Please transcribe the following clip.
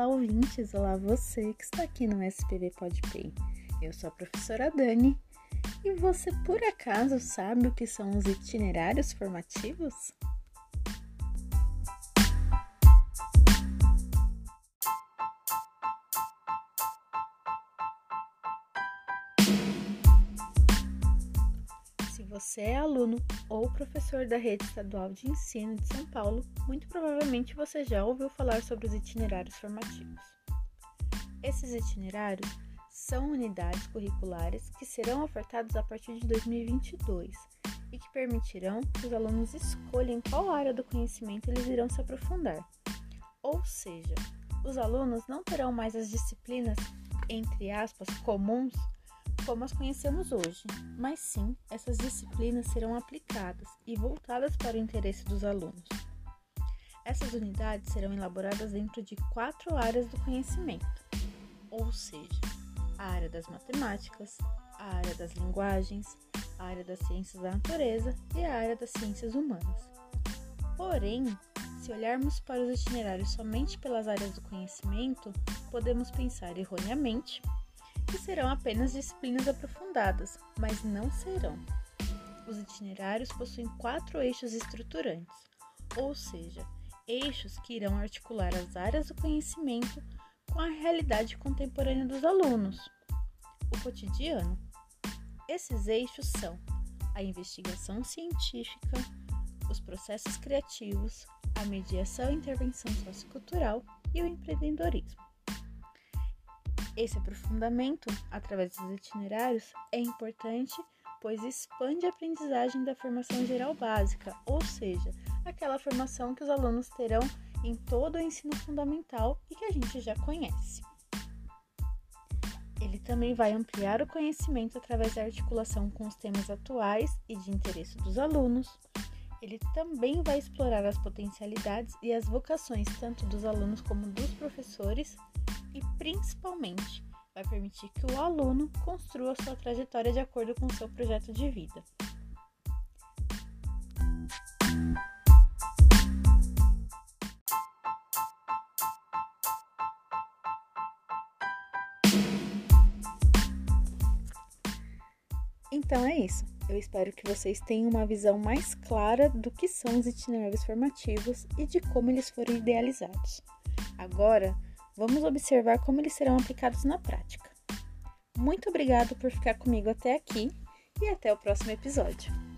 Olá, ouvintes! Olá, você que está aqui no SPV PodPay. Eu sou a professora Dani e você por acaso sabe o que são os itinerários formativos? Você é aluno ou professor da Rede Estadual de Ensino de São Paulo, muito provavelmente você já ouviu falar sobre os itinerários formativos. Esses itinerários são unidades curriculares que serão ofertados a partir de 2022 e que permitirão que os alunos escolham qual área do conhecimento eles irão se aprofundar. Ou seja, os alunos não terão mais as disciplinas, entre aspas, comuns como as conhecemos hoje, mas sim essas disciplinas serão aplicadas e voltadas para o interesse dos alunos. Essas unidades serão elaboradas dentro de quatro áreas do conhecimento, ou seja, a área das matemáticas, a área das linguagens, a área das ciências da natureza e a área das ciências humanas. Porém, se olharmos para os itinerários somente pelas áreas do conhecimento, podemos pensar erroneamente que serão apenas disciplinas aprofundadas, mas não serão. Os itinerários possuem quatro eixos estruturantes, ou seja, eixos que irão articular as áreas do conhecimento com a realidade contemporânea dos alunos, o cotidiano. Esses eixos são a investigação científica, os processos criativos, a mediação e intervenção sociocultural e o empreendedorismo. Esse aprofundamento, através dos itinerários, é importante pois expande a aprendizagem da formação geral básica, ou seja, aquela formação que os alunos terão em todo o ensino fundamental e que a gente já conhece. Ele também vai ampliar o conhecimento através da articulação com os temas atuais e de interesse dos alunos. Ele também vai explorar as potencialidades e as vocações tanto dos alunos como dos professores e, principalmente, vai permitir que o aluno construa sua trajetória de acordo com seu projeto de vida. Então é isso. Eu espero que vocês tenham uma visão mais clara do que são os itinerários formativos e de como eles foram idealizados. Agora, Vamos observar como eles serão aplicados na prática. Muito obrigado por ficar comigo até aqui e até o próximo episódio.